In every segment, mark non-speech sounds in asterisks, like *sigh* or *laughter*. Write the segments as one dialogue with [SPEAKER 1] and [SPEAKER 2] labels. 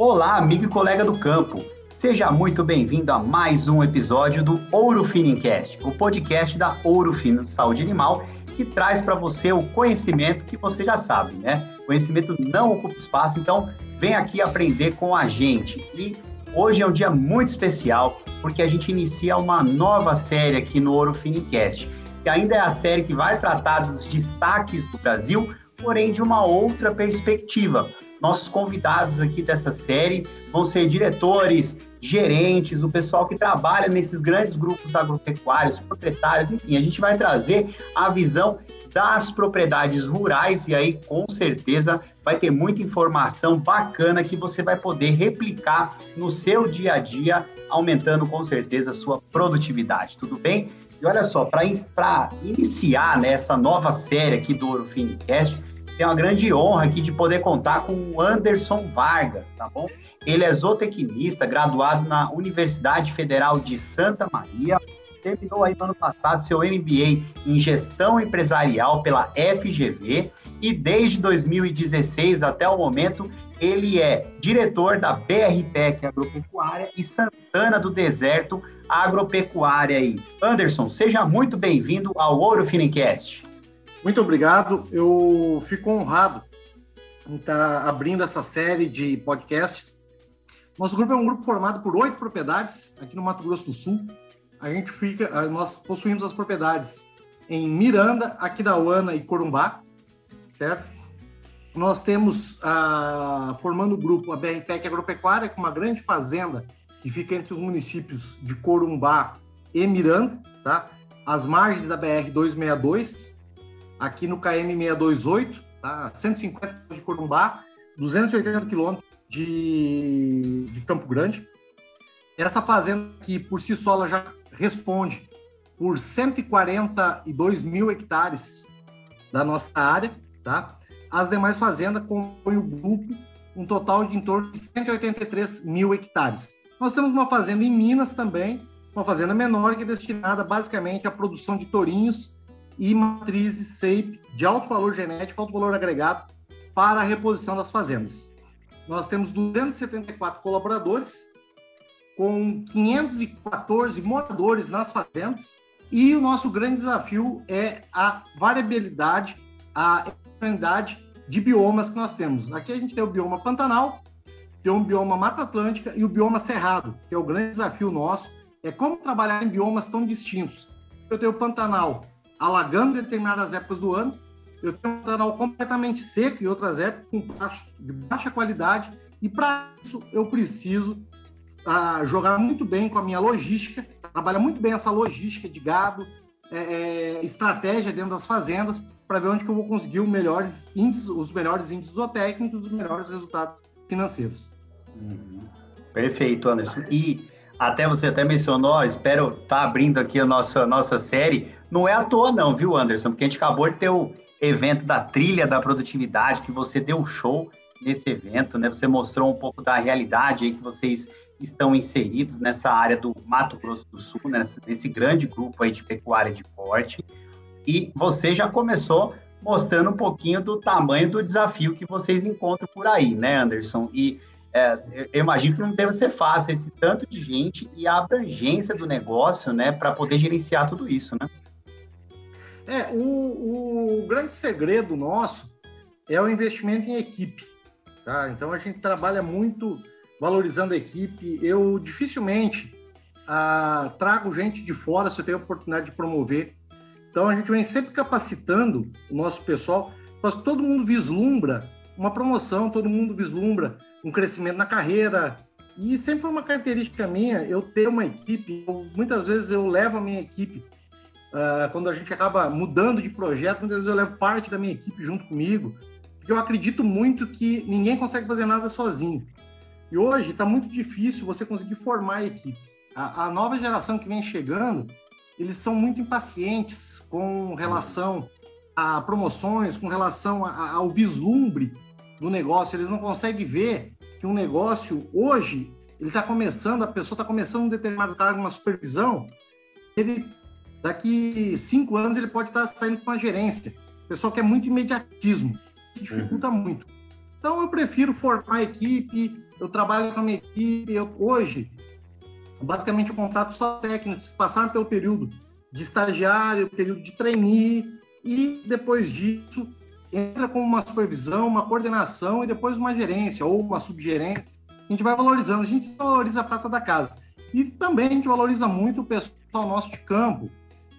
[SPEAKER 1] Olá, amigo e colega do campo. Seja muito bem-vindo a mais um episódio do Ouro Finincast, o podcast da Ouro Fino Saúde Animal, que traz para você o conhecimento que você já sabe, né? Conhecimento não ocupa espaço, então vem aqui aprender com a gente. E hoje é um dia muito especial, porque a gente inicia uma nova série aqui no Ouro Finincast, que ainda é a série que vai tratar dos destaques do Brasil, porém de uma outra perspectiva nossos convidados aqui dessa série vão ser diretores, gerentes, o pessoal que trabalha nesses grandes grupos agropecuários, proprietários, enfim, a gente vai trazer a visão das propriedades rurais e aí com certeza vai ter muita informação bacana que você vai poder replicar no seu dia a dia, aumentando com certeza a sua produtividade. Tudo bem? E olha só, para iniciar né, essa nova série aqui do Ouro Fincast, tenho a grande honra aqui de poder contar com o Anderson Vargas, tá bom? Ele é zootecnista, graduado na Universidade Federal de Santa Maria, terminou aí no ano passado seu MBA em Gestão Empresarial pela FGV e desde 2016 até o momento ele é diretor da BRPEC Agropecuária e Santana do Deserto Agropecuária aí. Anderson, seja muito bem-vindo ao Ouro Finicast.
[SPEAKER 2] Muito obrigado. Eu fico honrado em estar abrindo essa série de podcasts. Nosso grupo é um grupo formado por oito propriedades aqui no Mato Grosso do Sul. A gente fica, nós possuímos as propriedades em Miranda, Aquidauana e Corumbá, certo? Nós temos, ah, formando o grupo, a BRTEC Agropecuária, com uma grande fazenda que fica entre os municípios de Corumbá e Miranda, tá? As margens da BR-262, aqui no KM 628, tá? 150 de Corumbá, 280 quilômetros de, de Campo Grande. Essa fazenda aqui, por si só, ela já responde por 142 mil hectares da nossa área, tá? As demais fazendas compõem o grupo, um total de em torno de 183 mil hectares. Nós temos uma fazenda em Minas também, uma fazenda menor que é destinada basicamente à produção de tourinhos e matrizes SAPE de alto valor genético, alto valor agregado para a reposição das fazendas. Nós temos 274 colaboradores, com 514 moradores nas fazendas, e o nosso grande desafio é a variabilidade, a variedade de biomas que nós temos. Aqui a gente tem o bioma Pantanal, tem o bioma Mata Atlântica e o bioma Cerrado, que é o grande desafio nosso, é como trabalhar em biomas tão distintos. Eu tenho o Pantanal, alagando em determinadas épocas do ano. Eu tenho um Pantanal completamente seco em outras épocas, com pasto de baixa qualidade. E para isso eu preciso ah, jogar muito bem com a minha logística, trabalhar muito bem essa logística de gado, é, é, estratégia dentro das fazendas, para ver onde que eu vou conseguir os melhores índices, os melhores índices zootécnicos, os melhores resultados financeiros.
[SPEAKER 1] Uhum. Perfeito, Anderson. E até você até mencionou, espero estar tá abrindo aqui a nossa, nossa série. Não é à toa, não, viu, Anderson? Porque a gente acabou de ter o evento da trilha da produtividade, que você deu show nesse evento, né? Você mostrou um pouco da realidade aí que vocês estão inseridos nessa área do Mato Grosso do Sul, nessa, nesse grande grupo aí de pecuária de porte. E você já começou mostrando um pouquinho do tamanho do desafio que vocês encontram por aí, né, Anderson? E é, eu imagino que não deve ser fácil esse tanto de gente e a abrangência do negócio, né, para poder gerenciar tudo isso, né?
[SPEAKER 2] É, o, o, grande segredo nosso é o investimento em equipe, tá? Então a gente trabalha muito valorizando a equipe. Eu dificilmente ah, trago gente de fora se eu tenho a oportunidade de promover. Então a gente vem sempre capacitando o nosso pessoal, mas todo mundo vislumbra uma promoção, todo mundo vislumbra um crescimento na carreira. E sempre foi uma característica minha eu ter uma equipe. Eu, muitas vezes eu levo a minha equipe, uh, quando a gente acaba mudando de projeto, muitas vezes eu levo parte da minha equipe junto comigo, porque eu acredito muito que ninguém consegue fazer nada sozinho. E hoje está muito difícil você conseguir formar a equipe. A, a, nova geração que vem chegando, eles são muito impacientes com relação a promoções, com relação a, ao vislumbre do negócio, eles não conseguem ver que um negócio hoje ele está começando, a pessoa está começando um determinado cargo, uma supervisão, ele daqui cinco anos ele pode estar tá saindo com uma gerência. O pessoal quer muito imediatismo, isso dificulta uhum. muito. Então eu prefiro formar a equipe, eu trabalho com a minha equipe, eu, hoje, basicamente eu contrato só técnicos que passaram pelo período de estagiário, período de trainee, e depois disso entra com uma supervisão, uma coordenação e depois uma gerência ou uma subgerência. A gente vai valorizando, a gente valoriza a prata da casa. E também a gente valoriza muito o pessoal nosso de campo.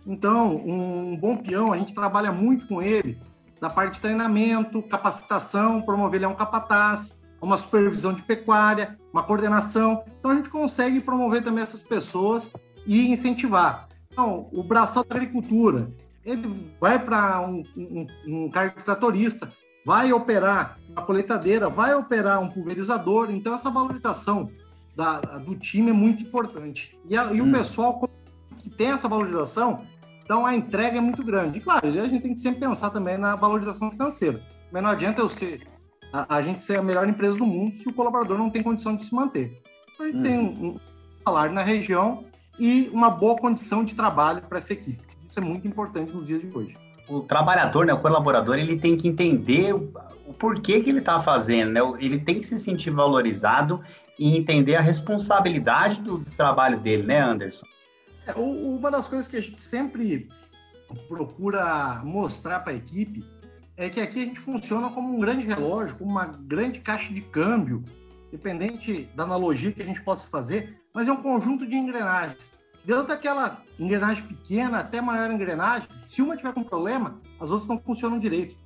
[SPEAKER 2] Então, um bom peão, a gente trabalha muito com ele na parte de treinamento, capacitação, promover ele a um capataz, uma supervisão de pecuária, uma coordenação. Então, a gente consegue promover também essas pessoas e incentivar. Então, o braçal da agricultura, ele vai para um, um, um cargo de tratorista, vai operar uma coletadeira, vai operar um pulverizador. Então, essa valorização da, do time é muito importante. E, a, e hum. o pessoal que tem essa valorização, então a entrega é muito grande. E, claro, a gente tem que sempre pensar também na valorização financeira. Mas não adianta eu ser a, a gente ser a melhor empresa do mundo se o colaborador não tem condição de se manter. Então, a gente hum. tem um, um salário na região e uma boa condição de trabalho para essa equipe. Isso é muito importante nos dias de hoje.
[SPEAKER 1] O trabalhador, né, o colaborador, ele tem que entender o, porquê que ele está fazendo, né? Ele tem que se sentir valorizado e entender a responsabilidade do, do trabalho dele, né, Anderson?
[SPEAKER 2] É, uma das coisas que a gente sempre procura mostrar para a equipe é que aqui a gente funciona como um grande relógio, como uma grande caixa de câmbio, dependente da analogia que a gente possa fazer, mas é um conjunto de engrenagens. Desde aquela engrenagem pequena até maior engrenagem, se uma tiver com problema, as outras não funcionam direito.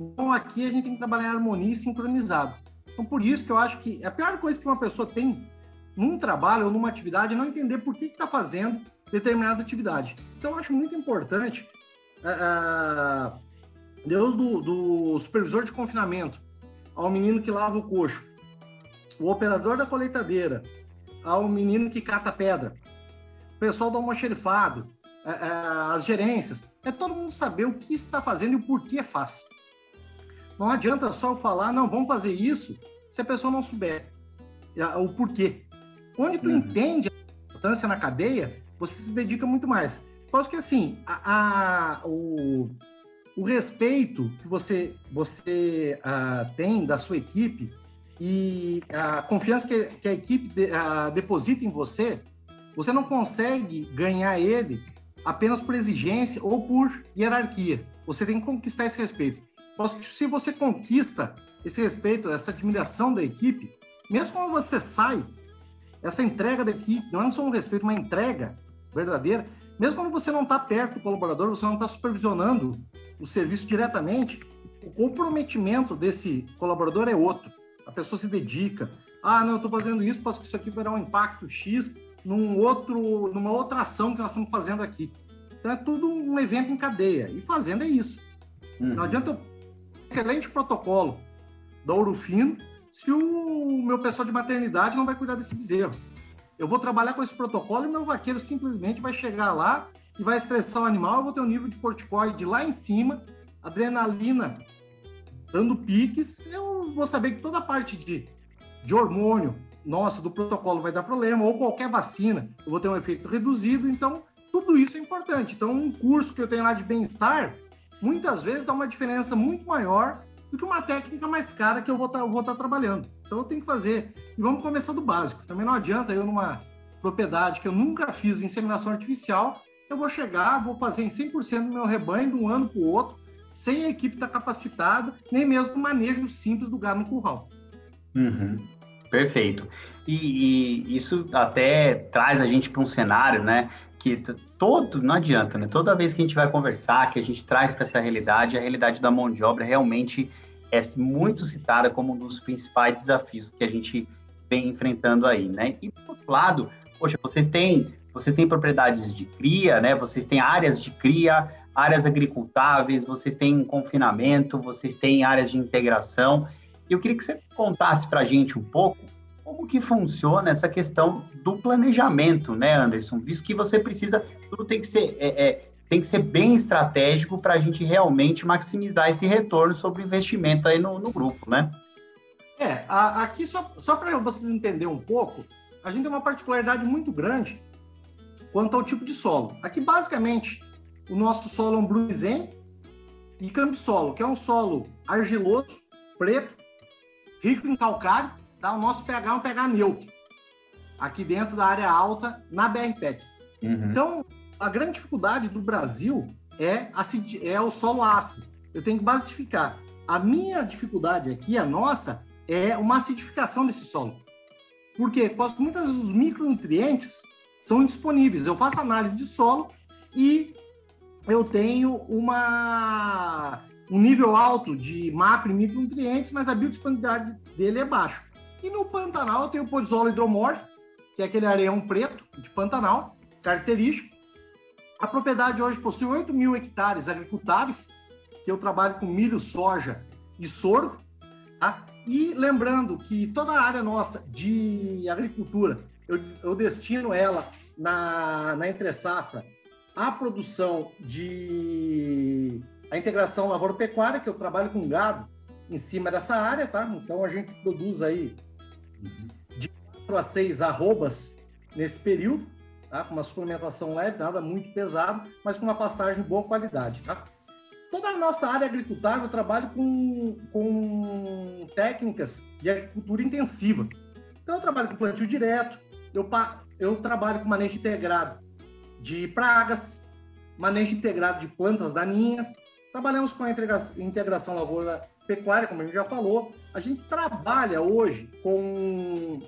[SPEAKER 2] Então aqui a gente tem que trabalhar em harmonia e sincronizado. Então por isso que eu acho que a pior coisa que uma pessoa tem num trabalho ou numa atividade é não entender por que está fazendo determinada atividade. Então eu acho muito importante uh, Deus do, do supervisor de confinamento ao menino que lava o coxo, o operador da colheitadeira, ao menino que cata pedra, pessoal do almoxerifado, é, é, as gerências, é todo mundo saber o que está fazendo e o porquê faz. Não adianta só eu falar, não, vamos fazer isso, se a pessoa não souber o porquê. Onde tu uhum. entende a importância na cadeia, você se dedica muito mais. Posso que assim, a, a, o, o respeito que você, você uh, tem da sua equipe e a confiança que, que a equipe de, uh, deposita em você, você não consegue ganhar ele apenas por exigência ou por hierarquia. Você tem que conquistar esse respeito. Se você conquista esse respeito, essa admiração da equipe, mesmo quando você sai, essa entrega da equipe não é só um respeito, uma entrega verdadeira. Mesmo quando você não está perto do colaborador, você não está supervisionando o serviço diretamente, o comprometimento desse colaborador é outro a pessoa se dedica. Ah, não, eu estou fazendo isso porque isso aqui vai dar um impacto X num outro, numa outra ação que nós estamos fazendo aqui. Então é tudo um evento em cadeia. E fazendo é isso. Uhum. Não adianta excelente protocolo da Ouro Fino se o meu pessoal de maternidade não vai cuidar desse bezerro. Eu vou trabalhar com esse protocolo e meu vaqueiro simplesmente vai chegar lá e vai estressar o animal, eu vou ter um nível de corticoide lá em cima, adrenalina dando piques, eu vou saber que toda a parte de, de hormônio nossa do protocolo vai dar problema, ou qualquer vacina, eu vou ter um efeito reduzido, então tudo isso é importante. Então, um curso que eu tenho lá de bem-estar, muitas vezes dá uma diferença muito maior do que uma técnica mais cara que eu vou estar tá, tá trabalhando. Então, eu tenho que fazer. E vamos começar do básico. Também não adianta eu, numa propriedade que eu nunca fiz inseminação artificial, eu vou chegar, vou fazer em 100% do meu rebanho de um ano para o outro, sem a equipe estar tá capacitada, nem mesmo o manejo simples do gado no curral.
[SPEAKER 1] Uhum. Perfeito. E, e, isso até traz a gente para um cenário, né? Que todo, não adianta, né? Toda vez que a gente vai conversar, que a gente traz para essa realidade, a realidade da mão de obra realmente é muito citada como um dos principais desafios que a gente vem enfrentando aí, né? E por outro lado, poxa, vocês têm, vocês têm propriedades de cria, né? Vocês têm áreas de cria, áreas agricultáveis, vocês têm confinamento, vocês têm áreas de integração. Eu queria que você contasse para a gente um pouco como que funciona essa questão do planejamento, né, Anderson? Visto que você precisa, tudo tem que ser, é, é, tem que ser bem estratégico para a gente realmente maximizar esse retorno sobre o investimento aí no, no grupo, né?
[SPEAKER 2] É, a, aqui só, só para vocês entenderem um pouco, a gente tem uma particularidade muito grande quanto ao tipo de solo. Aqui, basicamente, o nosso solo é um e cambisolo, que é um solo argiloso, preto, rico em calcário, tá? O nosso pH é um pH neutro, aqui dentro da área alta, na BRPEC. Uhum. Então, a grande dificuldade do Brasil é, acid... é o solo ácido. Eu tenho que basificar. A minha dificuldade aqui, a nossa, é uma acidificação desse solo. Por quê? Porque muitas vezes os micronutrientes são indisponíveis. Eu faço análise de solo e eu tenho uma, um nível alto de macro e micronutrientes, mas a biodisponibilidade dele é baixa. E no Pantanal tenho o polisolo hidromórfico, que é aquele areião preto de Pantanal, característico. A propriedade hoje possui 8 mil hectares agricultáveis, que eu trabalho com milho, soja e sorgo. Tá? E lembrando que toda a área nossa de agricultura, eu, eu destino ela na, na entre-safra a produção de a integração lavoura-pecuária, que eu trabalho com gado em cima dessa área, tá? Então a gente produz aí de 4 a 6 arrobas nesse período, tá? Com uma suplementação leve, nada muito pesado, mas com uma pastagem de boa qualidade, tá? Toda a nossa área agricultável eu trabalho com, com técnicas de agricultura intensiva. Então eu trabalho com plantio direto, eu, eu trabalho com manejo integrado de pragas, manejo integrado de plantas daninhas. Trabalhamos com a integração lavoura-pecuária, como a gente já falou. A gente trabalha hoje com,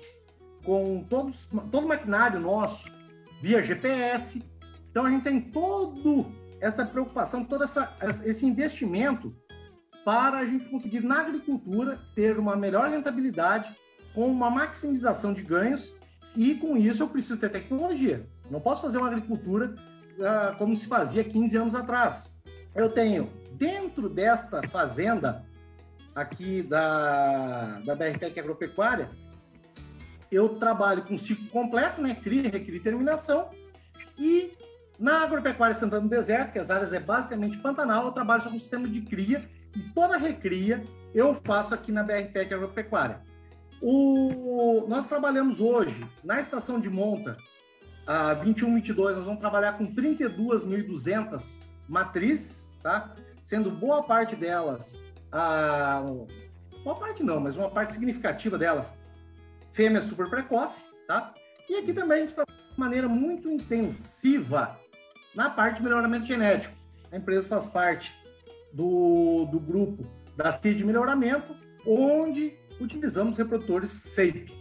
[SPEAKER 2] com todos, todo o maquinário nosso via GPS. Então, a gente tem todo essa preocupação, todo essa, esse investimento para a gente conseguir, na agricultura, ter uma melhor rentabilidade com uma maximização de ganhos e, com isso, eu preciso ter tecnologia. Não posso fazer uma agricultura uh, como se fazia 15 anos atrás. Eu tenho, dentro desta fazenda aqui da, da BRTEC Agropecuária, eu trabalho com ciclo completo, né? Cria, recria e terminação. E na Agropecuária Santana do Deserto, que as áreas é basicamente Pantanal, eu trabalho só com sistema de cria e toda a recria eu faço aqui na BRPEC Agropecuária. O, nós trabalhamos hoje na estação de monta a 21, 22, nós vamos trabalhar com 32.200 matrizes, tá? Sendo boa parte delas, a, boa parte não, mas uma parte significativa delas, fêmea super precoce, tá? E aqui também a gente trabalha de maneira muito intensiva na parte de melhoramento genético. A empresa faz parte do, do grupo da CID melhoramento, onde utilizamos reprodutores SAPE,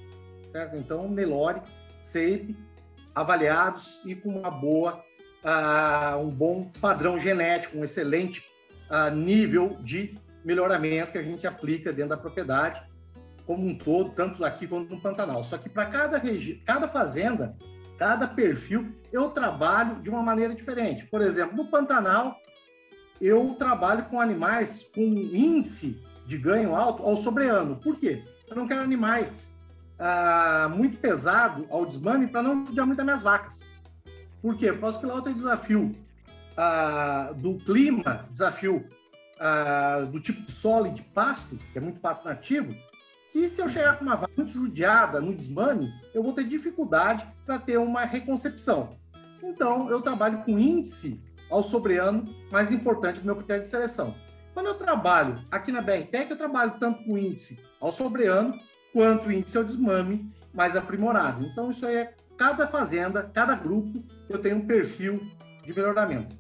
[SPEAKER 2] certo? Então, Nelore, SAPE, avaliados e com uma boa, uh, um bom padrão genético, um excelente uh, nível de melhoramento que a gente aplica dentro da propriedade como um todo, tanto aqui quanto no Pantanal. Só que para cada, cada fazenda, cada perfil, eu trabalho de uma maneira diferente. Por exemplo, no Pantanal, eu trabalho com animais com índice de ganho alto ao sobreano. Por quê? Eu não quero animais ah, muito pesado ao desmame para não judiar muito as minhas vacas. Por quê? Por causa que lá tenho desafio ah, do clima, desafio ah, do tipo de solo e de pasto, que é muito pasto nativo, que se eu chegar com uma vaca muito judiada no desmame, eu vou ter dificuldade para ter uma reconcepção. Então, eu trabalho com índice ao sobreano mais importante do meu critério de seleção. Quando eu trabalho aqui na BRTEC, eu trabalho tanto com índice ao sobreano quanto índice ao desmame mais aprimorado. Então, isso aí é cada fazenda, cada grupo, eu tenho um perfil de melhoramento.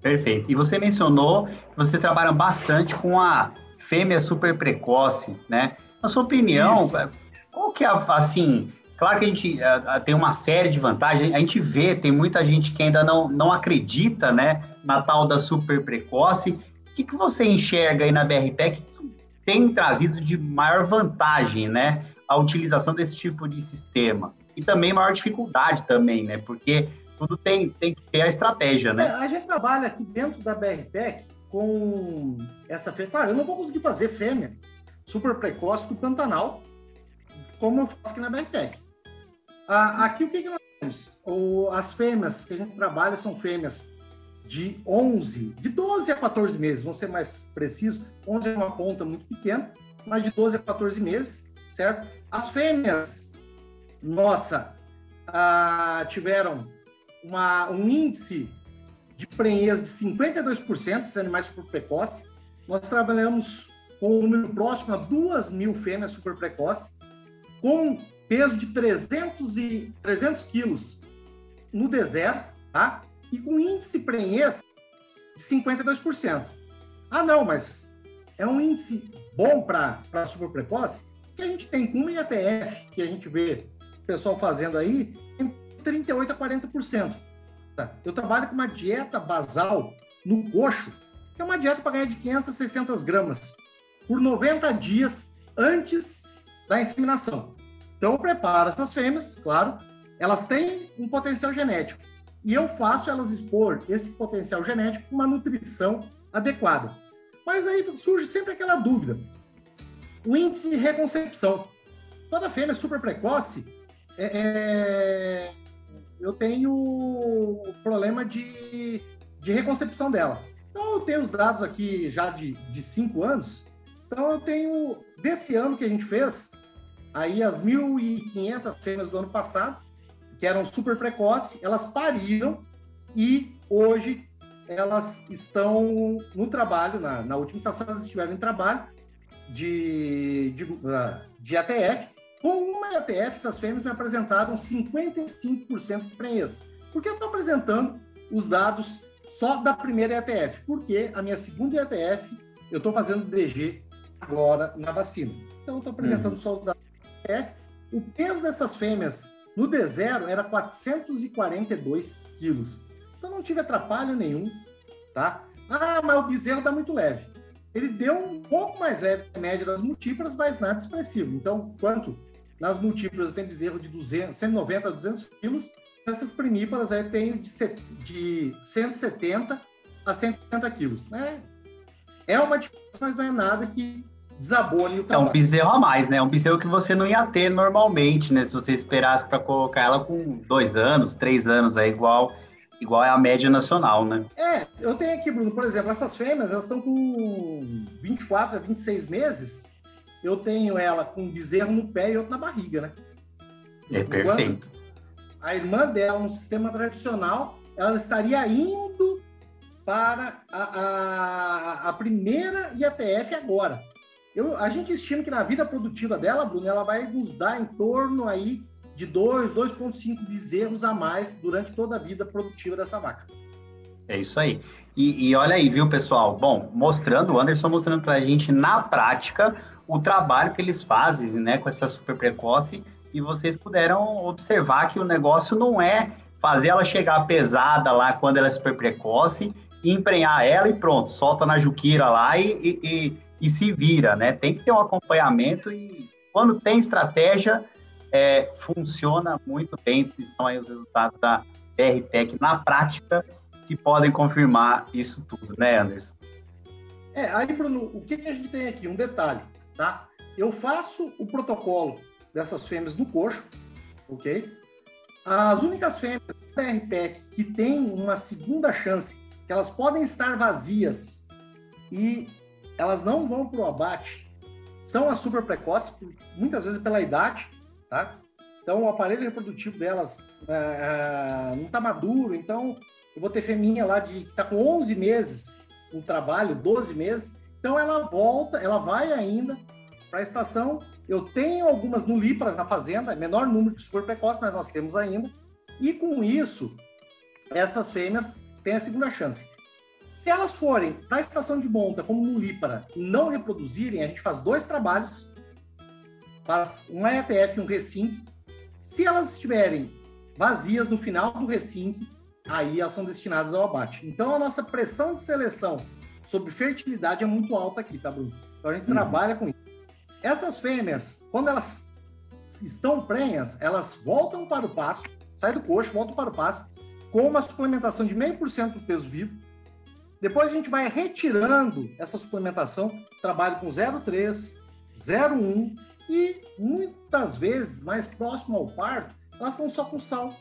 [SPEAKER 1] Perfeito. E você mencionou que você trabalha bastante com a fêmea super precoce, né? Na sua opinião, isso. qual que é, assim, claro que a gente uh, tem uma série de vantagens, a gente vê, tem muita gente que ainda não, não acredita, né, na tal da super precoce. O que, que você enxerga aí na BRPEC tem trazido de maior vantagem, né, a utilização desse tipo de sistema. E também maior dificuldade também, né, porque tudo tem, tem que ter a estratégia, né? É,
[SPEAKER 2] a gente trabalha aqui dentro da BRPEC com essa fêmea. Claro, eu não vou conseguir fazer fêmea super precoce do Pantanal, como eu faço aqui na BRPEC. Ah, aqui o que, que nós temos? O, as fêmeas que a gente trabalha são fêmeas de 11, de 12 a 14 meses, vamos ser mais precisos. 11 é uma ponta muito pequena, mas de 12 a 14 meses, certo? As fêmeas, nossa, ah, tiveram uma, um índice de prenhez de 52%, esses animais super precoces. Nós trabalhamos com um número próximo a 2 mil fêmeas super precoces, com peso de 300, e, 300 quilos no deserto, tá? E com índice prenhez de 52%. Ah, não, mas é um índice bom para super precoce? Que a gente tem com uma IATF, que a gente vê o pessoal fazendo aí, entre 38% a 40%. Eu trabalho com uma dieta basal no coxo, que é uma dieta para ganhar de 500 a 600 gramas por 90 dias antes da inseminação. Então, eu preparo essas fêmeas, claro, elas têm um potencial genético. E eu faço elas expor esse potencial genético com uma nutrição adequada. Mas aí surge sempre aquela dúvida. O índice de reconcepção. Toda fêmea super precoce, é, é, eu tenho problema de, de reconcepção dela. Então, eu tenho os dados aqui já de, de cinco anos. Então, eu tenho, desse ano que a gente fez, aí as 1.500 fêmeas do ano passado, que eram super precoce, elas pariram e hoje elas estão no trabalho, na, na última estação elas estiveram em trabalho de, de, ah, de ATF. Com uma ATF, essas fêmeas me apresentaram 55% de prenhez. Por que eu estou apresentando os dados só da primeira ETF? Porque a minha segunda ETF, eu estou fazendo DG agora na vacina. Então, eu estou apresentando uhum. só os dados da ETF. O peso dessas fêmeas no D0 era 442 quilos. Então não tive atrapalho nenhum, tá? Ah, mas o bezerro está muito leve. Ele deu um pouco mais leve que a média das múltiplas, mas nada expressivo. Então, quanto nas múltiplas eu tenho bezerro de 200, 190 a 200 quilos, essas primíparas aí eu tenho de, de 170 a 170 quilos. Né? É uma diferença, mas não é nada que desabone o
[SPEAKER 1] trabalho. É um bezerro a mais, né? É um bezerro que você não ia ter normalmente, né? Se você esperasse para colocar ela com dois anos, três anos, é igual igual é a média nacional, né?
[SPEAKER 2] É, eu tenho aqui, Bruno, por exemplo, essas fêmeas, elas estão com 24 a 26 meses. Eu tenho ela com um bezerro no pé e outro na barriga, né?
[SPEAKER 1] É perfeito.
[SPEAKER 2] A irmã dela, no sistema tradicional, ela estaria indo para a, a, a primeira IATF agora. Eu, a gente estima que na vida produtiva dela, Bruno, ela vai nos dar em torno aí de 2, 2,5 bezerros a mais durante toda a vida produtiva dessa vaca.
[SPEAKER 1] É isso aí. E, e, olha aí, viu, pessoal? Bom, mostrando, o Anderson mostrando para a gente na prática o trabalho que eles fazem, né, com essa super precoce, e vocês puderam observar que o negócio não é fazer ela chegar pesada lá quando ela é super precoce, e emprenhar ela e pronto, solta na juquira lá e, e, e se vira, né? Tem que ter um acompanhamento e quando tem estratégia, é, funciona muito bem. Estão aí os resultados da BRPEC na prática que podem confirmar isso tudo, né, Anderson?
[SPEAKER 2] É, aí, Bruno, o que, que a gente tem aqui? Um detalhe, tá? Eu faço o protocolo dessas fêmeas no coxo, ok? As únicas fêmeas da BRPEC que têm uma segunda chance, que elas podem estar vazias e elas não vão para o abate, são as super precoces, muitas vezes pela idade, tá? Então, o aparelho reprodutivo delas é, não está maduro, então eu vou ter feminha lá de que está com 11 meses no trabalho, 12 meses, então ela volta, ela vai ainda para a estação. Eu tenho algumas nulíparas na fazenda, menor número de super precoce, mas nós temos ainda. E com isso, essas fêmeas têm a segunda chance. Se elas forem para a estação de monta como nulípara não reproduzirem, a gente faz dois trabalhos, faz um ETF e um resync. Se elas estiverem vazias no final do resync, aí elas são destinadas ao abate. Então a nossa pressão de seleção sobre fertilidade é muito alta aqui, tá, Bruno? Então a gente uhum. trabalha com isso. Essas fêmeas, quando elas estão prenhas, elas voltam para o pasto, saem do coxo, voltam para o pasto, com uma suplementação de meio por cento do peso vivo, depois a gente vai retirando essa suplementação, trabalho com 0,3, 0,1 e muitas vezes, mais próximo ao parto, elas estão só com sal,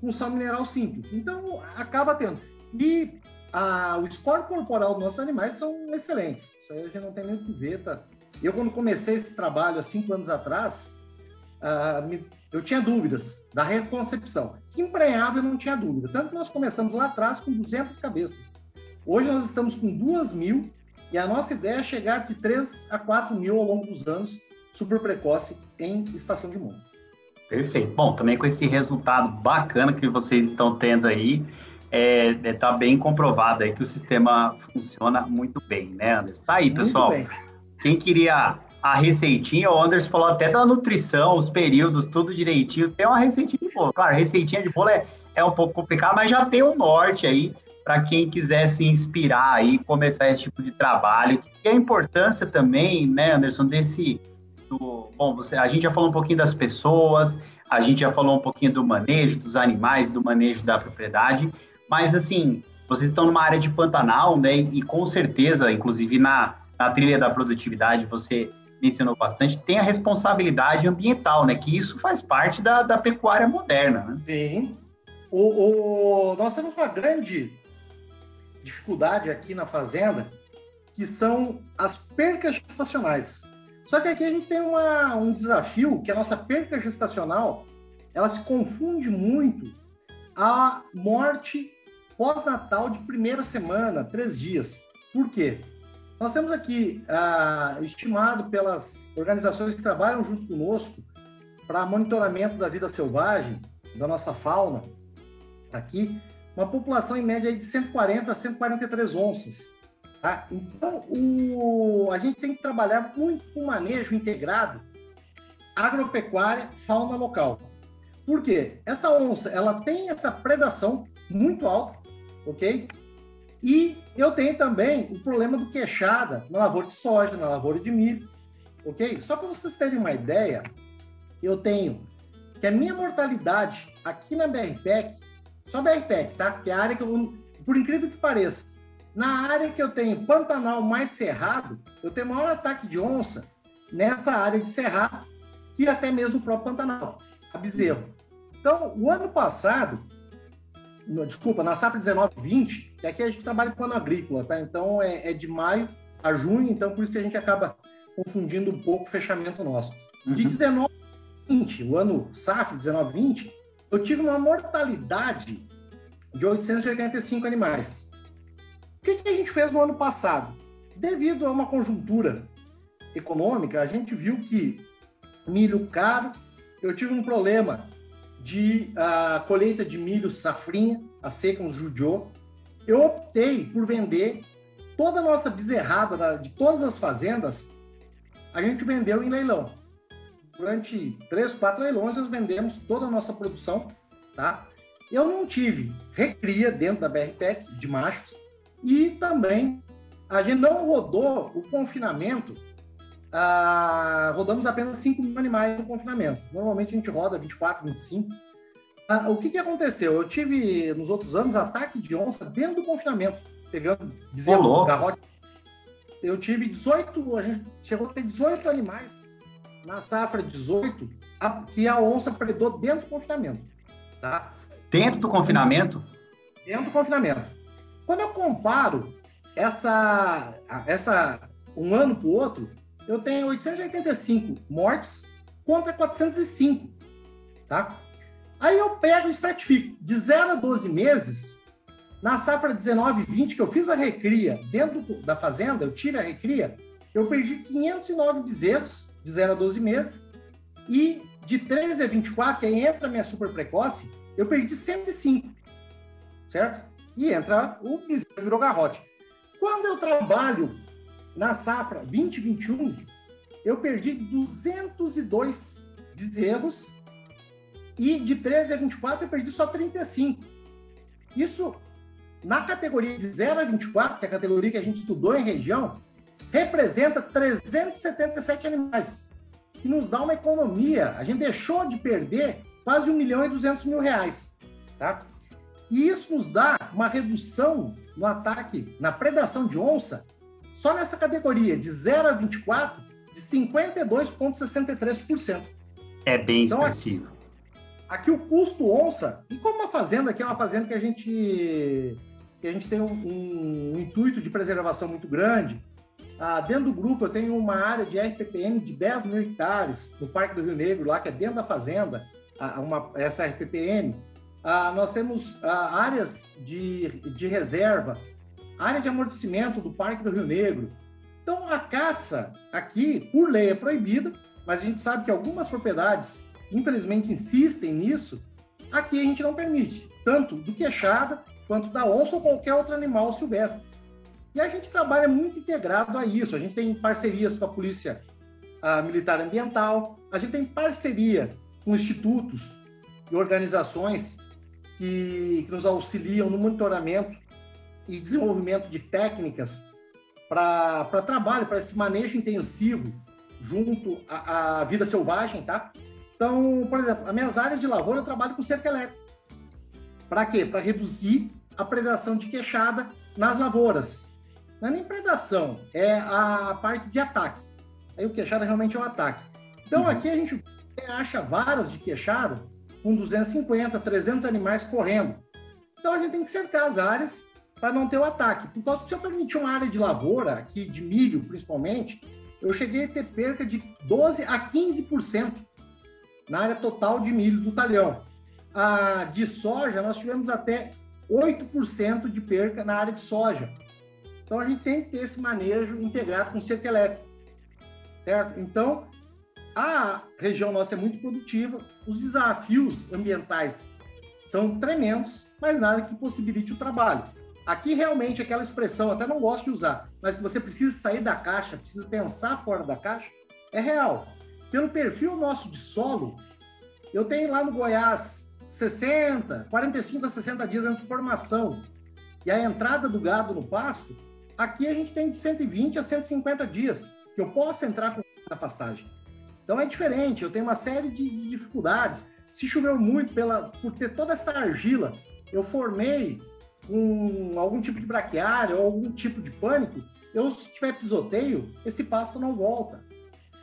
[SPEAKER 2] com sal mineral simples. Então, acaba tendo. E a, o score corporal dos nossos animais são excelentes. Isso aí a gente não tem nem o que ver, tá? Eu, quando comecei esse trabalho há cinco anos atrás, uh, me, eu tinha dúvidas da reconcepção. Que emprenhava eu não tinha dúvida. Tanto que nós começamos lá atrás com 200 cabeças. Hoje nós estamos com duas mil E a nossa ideia é chegar de 3 a 4 mil ao longo dos anos, super precoce em estação de monta.
[SPEAKER 1] Perfeito. Bom, também com esse resultado bacana que vocês estão tendo aí, é, é, tá bem comprovado aí que o sistema funciona muito bem, né, Anderson? Tá aí, pessoal. Quem queria a receitinha, o Anderson falou até da nutrição, os períodos, tudo direitinho. Tem uma receitinha de bolo. Claro, receitinha de bolo é, é um pouco complicado, mas já tem o um norte aí para quem quiser se inspirar aí, começar esse tipo de trabalho. E a importância também, né, Anderson, desse. Do, bom, você, a gente já falou um pouquinho das pessoas, a gente já falou um pouquinho do manejo dos animais, do manejo da propriedade, mas assim, vocês estão numa área de Pantanal, né? E com certeza, inclusive na, na trilha da produtividade, você mencionou bastante, tem a responsabilidade ambiental, né? Que isso faz parte da, da pecuária moderna, né?
[SPEAKER 2] Sim. O, o, nós temos uma grande dificuldade aqui na fazenda, que são as percas gestacionais. Só que aqui a gente tem uma, um desafio, que a nossa perca gestacional, ela se confunde muito a morte pós-natal de primeira semana, três dias. Por quê? Nós temos aqui, ah, estimado pelas organizações que trabalham junto conosco para monitoramento da vida selvagem, da nossa fauna, aqui, uma população em média de 140 a 143 onças. Tá? Então, o, a gente tem que trabalhar muito com manejo integrado agropecuária, fauna local. Por quê? Essa onça, ela tem essa predação muito alta, ok? E eu tenho também o problema do queixada na lavoura de soja, na lavoura de milho, ok? Só para vocês terem uma ideia, eu tenho que a minha mortalidade aqui na BRPEC só BRPEC, tá? Que é a área que eu, por incrível que pareça, na área que eu tenho Pantanal mais Cerrado, eu tenho maior ataque de onça nessa área de Cerrado que até mesmo o próprio Pantanal, a bezerro. Então, o ano passado, no, desculpa, na safra 19-20, que aqui a gente trabalha com ano agrícola, tá? Então, é, é, de maio a junho, então por isso que a gente acaba confundindo um pouco o fechamento nosso. Uhum. De 19 20, o ano safra 19-20, eu tive uma mortalidade de 885 animais. O que, que a gente fez no ano passado? Devido a uma conjuntura econômica, a gente viu que milho caro, eu tive um problema de uh, colheita de milho safrinha, a seca nos judiou. Eu optei por vender toda a nossa bezerrada de todas as fazendas, a gente vendeu em leilão durante três, quatro leilões, nós vendemos toda a nossa produção, tá? Eu não tive recria dentro da BRTEC de machos e também a gente não rodou o confinamento, ah, rodamos apenas 5 mil animais no confinamento. Normalmente a gente roda 24, 25. Ah, o que, que aconteceu? Eu tive, nos outros anos, ataque de onça dentro do confinamento, pegando bezerro, garrote. Eu tive 18, a gente chegou a ter 18 animais na safra 18, a, que a onça predou dentro do confinamento. Tá?
[SPEAKER 1] Dentro do confinamento?
[SPEAKER 2] Dentro do confinamento. Quando eu comparo essa, essa um ano para o outro, eu tenho 885 mortes contra 405. Tá? Aí eu pego e estratifico de 0 a 12 meses, na safra 19 e 20, que eu fiz a recria dentro da fazenda, eu tive a recria, eu perdi 509 bezerros de 0 a 12 meses. E de 13 a 24, que aí entra a minha super precoce, eu perdi 105. Certo? E entra o bezerro virou garrote. Quando eu trabalho na safra 2021, eu perdi 202 bezerros e de 13 a 24 eu perdi só 35. Isso na categoria de 0 a 24, que é a categoria que a gente estudou em região, representa 377 animais, que nos dá uma economia. A gente deixou de perder quase 1 milhão e 200 mil reais. Tá? E isso nos dá uma redução no ataque, na predação de onça, só nessa categoria de 0 a 24, de 52,63%.
[SPEAKER 1] É bem então, expressivo.
[SPEAKER 2] Aqui, aqui, o custo onça, e como uma fazenda aqui é uma fazenda que a gente, que a gente tem um, um, um intuito de preservação muito grande, ah, dentro do grupo, eu tenho uma área de RPPN de 10 mil hectares no Parque do Rio Negro, lá que é dentro da fazenda, ah, uma, essa RPPN. Ah, nós temos ah, áreas de, de reserva área de amortecimento do Parque do Rio Negro. Então, a caça aqui, por lei, é proibida, mas a gente sabe que algumas propriedades, infelizmente, insistem nisso. Aqui a gente não permite, tanto do queixada quanto da onça ou qualquer outro animal silvestre. E a gente trabalha muito integrado a isso. A gente tem parcerias com a Polícia a Militar Ambiental, a gente tem parceria com institutos e organizações que, que nos auxiliam no monitoramento e desenvolvimento de técnicas para trabalho, para esse manejo intensivo junto à, à, vida selvagem, tá? Então, por exemplo, as minhas áreas de lavoura eu trabalho com cerca elétrica. Para quê? Para reduzir a predação de queixada nas lavouras. Não é nem predação, é a parte de ataque. Aí o queixada realmente é um ataque. Então, uhum. aqui a gente acha varas de queixada com 250, 300 animais correndo. Então, a gente tem que cercar as áreas para não ter o ataque. Por causa que se eu permitir uma área de lavoura, aqui de milho principalmente, eu cheguei a ter perca de 12 a 15% na área total de milho do talhão. A de soja, nós tivemos até 8% de perca na área de soja. Então a gente tem que ter esse manejo integrado com cerca elétrica, certo? Então a região nossa é muito produtiva, os desafios ambientais são tremendos, mas nada que possibilite o trabalho. Aqui realmente aquela expressão, até não gosto de usar, mas que você precisa sair da caixa, precisa pensar fora da caixa, é real. Pelo perfil nosso de solo, eu tenho lá no Goiás 60, 45 a 60 dias de formação. E a entrada do gado no pasto, aqui a gente tem de 120 a 150 dias que eu posso entrar com na pastagem. Então é diferente, eu tenho uma série de, de dificuldades. Se choveu muito pela, por ter toda essa argila, eu formei com algum tipo de braquiária ou algum tipo de pânico, eu, se tiver pisoteio, esse pasto não volta.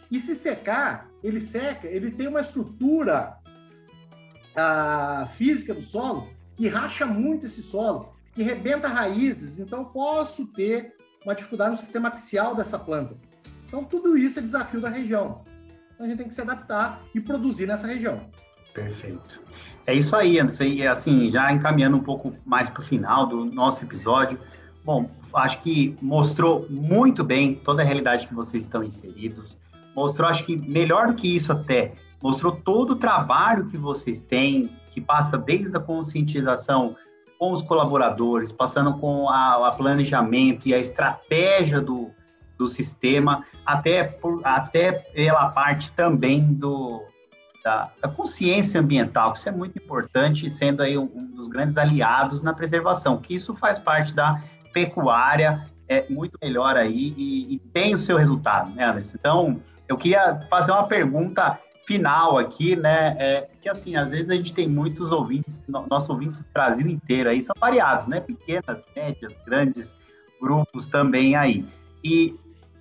[SPEAKER 2] E se secar, ele seca, ele tem uma estrutura a, física do solo que racha muito esse solo, que rebenta raízes, então posso ter uma dificuldade no sistema axial dessa planta. Então tudo isso é desafio da região. Então a gente tem que se adaptar e produzir nessa região.
[SPEAKER 1] Perfeito. É isso aí, Anderson. E assim, já encaminhando um pouco mais para o final do nosso episódio. Bom, acho que mostrou muito bem toda a realidade que vocês estão inseridos. Mostrou, acho que melhor do que isso até, mostrou todo o trabalho que vocês têm, que passa desde a conscientização com os colaboradores, passando com a, a planejamento e a estratégia do, do sistema, até, por, até pela parte também do, da, da, consciência ambiental, que isso é muito importante, sendo aí um, um, dos grandes aliados na preservação, que isso faz parte da pecuária, é muito melhor aí e, e tem o seu resultado, né, Anderson? Então, eu queria fazer uma pergunta final aqui, né, é, que assim, às vezes a gente tem muitos ouvintes, nossos ouvintes do Brasil inteiro aí, são variados, né, pequenas, médias, grandes grupos também aí. E,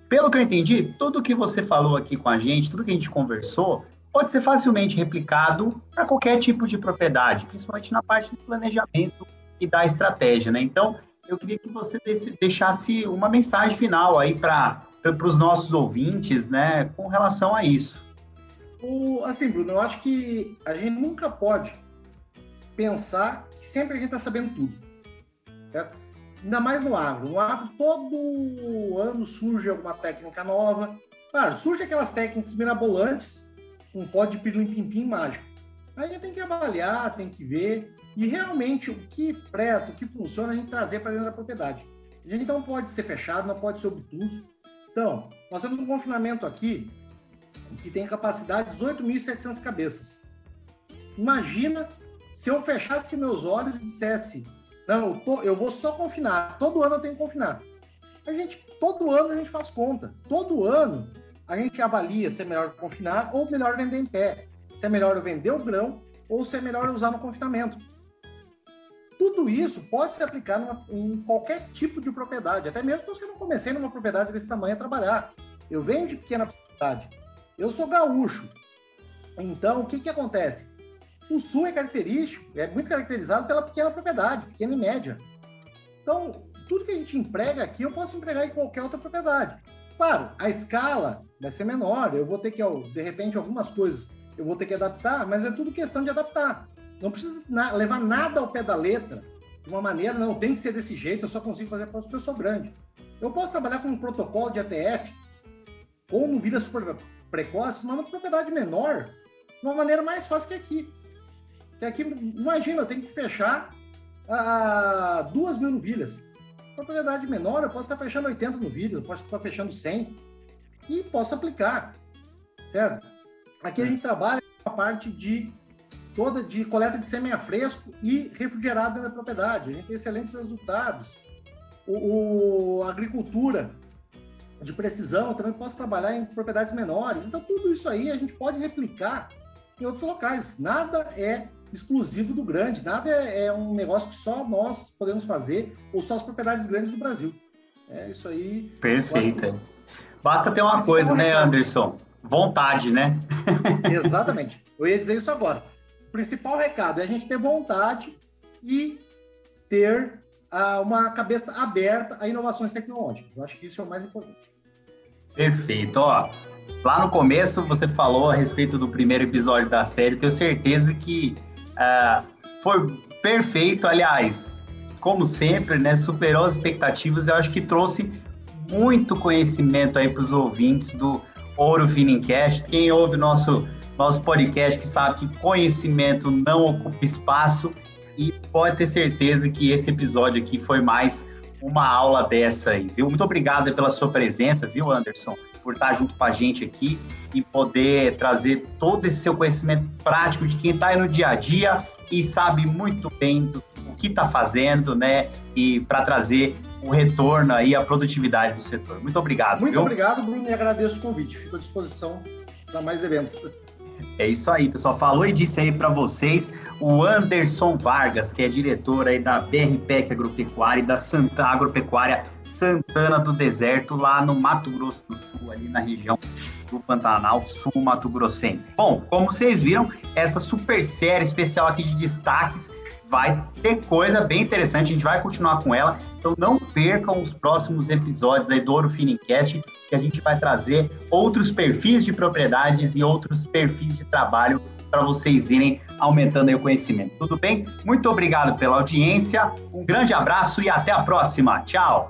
[SPEAKER 1] pelo que eu entendi, tudo que você falou aqui com a gente, tudo que a gente conversou, pode ser facilmente replicado para qualquer tipo de propriedade, principalmente na parte do planejamento e da estratégia, né? Então, eu queria que você deixasse uma mensagem final aí para os nossos ouvintes, né, com relação a isso.
[SPEAKER 2] O, assim, Bruno, eu acho que a gente nunca pode pensar que sempre a gente está sabendo tudo. Certo? Ainda mais no agro. No agro, todo ano surge alguma técnica nova. Claro, surge aquelas técnicas mirabolantes um pó de pirim-pim-pim mágico. Aí tem que avaliar, tem que ver, e realmente o que presta, o que funciona, a gente trazer para dentro da propriedade. A gente não pode ser fechado, não pode ser obtuso. Então, nós temos um confinamento aqui que tem capacidade de 18.700 cabeças. Imagina se eu fechasse meus olhos e dissesse, não, eu, tô, eu vou só confinar, todo ano eu tenho que confinar. A gente, todo ano a gente faz conta. Todo ano a gente avalia se é melhor confinar ou melhor vender em pé. Se é melhor eu vender o grão ou se é melhor usar no confinamento. Tudo isso pode ser aplicado numa, em qualquer tipo de propriedade, até mesmo se eu não comecei numa propriedade desse tamanho a trabalhar. Eu venho de pequena propriedade. Eu sou gaúcho. Então, o que, que acontece? O sul é característico, é muito caracterizado pela pequena propriedade, pequena e média. Então, tudo que a gente emprega aqui, eu posso empregar em qualquer outra propriedade. Claro, a escala vai ser menor, eu vou ter que, de repente, algumas coisas eu vou ter que adaptar, mas é tudo questão de adaptar. Não precisa levar nada ao pé da letra de uma maneira, não, tem que ser desse jeito, eu só consigo fazer para eu sou grande. Eu posso trabalhar com um protocolo de ATF, com novilha super precoce, mas uma propriedade menor, de uma maneira mais fácil que aqui. Que aqui, imagina, eu tenho que fechar a duas mil novilhas. Propriedade menor, eu posso estar fechando 80 novilhas, eu posso estar fechando 100 e posso aplicar, certo? Aqui a gente trabalha a parte de toda de coleta de sêmen fresco e refrigerado na propriedade. A gente tem excelentes resultados. O, o agricultura de precisão, também posso trabalhar em propriedades menores. Então, tudo isso aí a gente pode replicar em outros locais. Nada é exclusivo do grande, nada é, é um negócio que só nós podemos fazer ou só as propriedades grandes do Brasil. É isso aí.
[SPEAKER 1] Perfeito. Basta ter uma coisa, né, Anderson? Vontade, né? *laughs*
[SPEAKER 2] Exatamente. Eu ia dizer isso agora. O principal recado é a gente ter vontade e ter uh, uma cabeça aberta a inovações tecnológicas. Eu acho que isso é o mais importante.
[SPEAKER 1] Perfeito. Ó, lá no começo você falou a respeito do primeiro episódio da série. Tenho certeza que uh, foi perfeito. Aliás, como sempre, né, superou as expectativas. Eu acho que trouxe muito conhecimento aí para os ouvintes do Ouro Finincast. Quem ouve nosso nosso podcast que sabe que conhecimento não ocupa espaço e pode ter certeza que esse episódio aqui foi mais uma aula dessa aí, viu? Muito obrigado pela sua presença, viu, Anderson? Por estar junto com a gente aqui e poder trazer todo esse seu conhecimento prático de quem está aí no dia a dia e sabe muito bem do o que está fazendo, né? E para trazer o retorno aí, a produtividade do setor. Muito obrigado.
[SPEAKER 2] Muito
[SPEAKER 1] viu?
[SPEAKER 2] obrigado, Bruno, e agradeço o convite. Fico à disposição para mais eventos.
[SPEAKER 1] É isso aí, pessoal. Falou e disse aí para vocês o Anderson Vargas, que é diretor aí da BRPEC Agropecuária e da Santa Agropecuária Santana do Deserto, lá no Mato Grosso do Sul, ali na região do Pantanal Sul Mato Grossense. Bom, como vocês viram, essa super série especial aqui de destaques vai ter coisa bem interessante, a gente vai continuar com ela. Então não percam os próximos episódios aí do Ouro Finicast, que a gente vai trazer outros perfis de propriedades e outros perfis de trabalho para vocês irem aumentando o conhecimento. Tudo bem? Muito obrigado pela audiência, um grande abraço e até a próxima. Tchau!